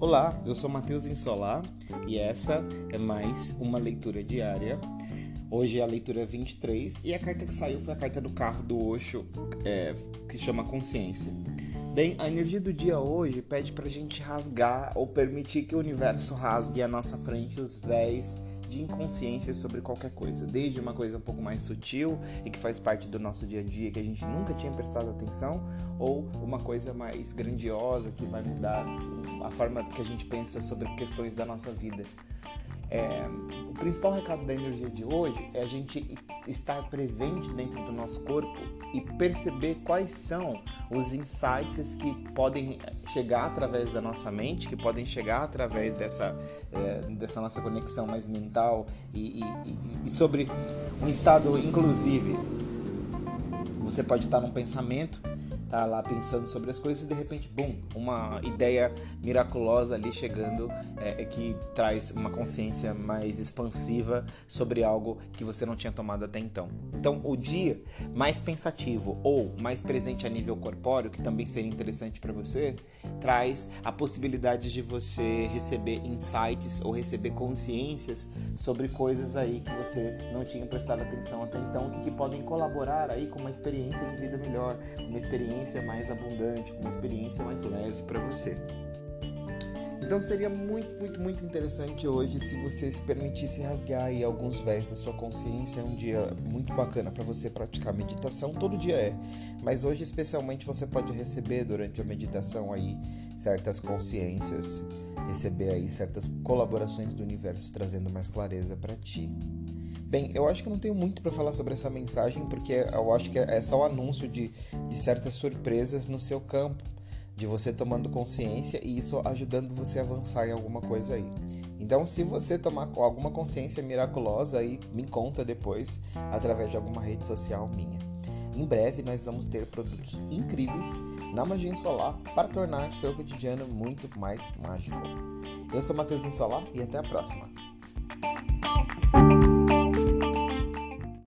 Olá, eu sou Matheus Insolar e essa é mais uma leitura diária. Hoje é a leitura 23 e a carta que saiu foi a carta do carro do Osho, é, que chama Consciência. Bem, a energia do dia hoje pede pra gente rasgar ou permitir que o universo rasgue à nossa frente os véis de inconsciência sobre qualquer coisa, desde uma coisa um pouco mais sutil e que faz parte do nosso dia a dia que a gente nunca tinha prestado atenção, ou uma coisa mais grandiosa que vai mudar a forma que a gente pensa sobre questões da nossa vida. É, o principal recado da energia de hoje é a gente estar presente dentro do nosso corpo e perceber quais são os insights que podem chegar através da nossa mente, que podem chegar através dessa, é, dessa nossa conexão mais mental e, e, e sobre um estado inclusive. Você pode estar num pensamento tá lá pensando sobre as coisas e de repente, bum, uma ideia miraculosa ali chegando é, é, que traz uma consciência mais expansiva sobre algo que você não tinha tomado até então. Então, o dia mais pensativo ou mais presente a nível corpóreo, que também seria interessante para você, traz a possibilidade de você receber insights ou receber consciências sobre coisas aí que você não tinha prestado atenção até então e que podem colaborar aí com uma experiência de vida melhor, uma experiência mais abundante, uma experiência mais leve para você. Então seria muito, muito, muito interessante hoje se você se permitisse rasgar aí alguns véis da sua consciência. É um dia muito bacana para você praticar meditação, todo dia é. Mas hoje especialmente você pode receber durante a meditação aí certas consciências, receber aí certas colaborações do universo trazendo mais clareza para ti. Bem, eu acho que não tenho muito para falar sobre essa mensagem, porque eu acho que é só o anúncio de, de certas surpresas no seu campo de você tomando consciência e isso ajudando você a avançar em alguma coisa aí. Então, se você tomar alguma consciência miraculosa aí, me conta depois através de alguma rede social minha. Em breve nós vamos ter produtos incríveis na Magia Solar para tornar seu cotidiano muito mais mágico. Eu sou Matheus Solar e até a próxima.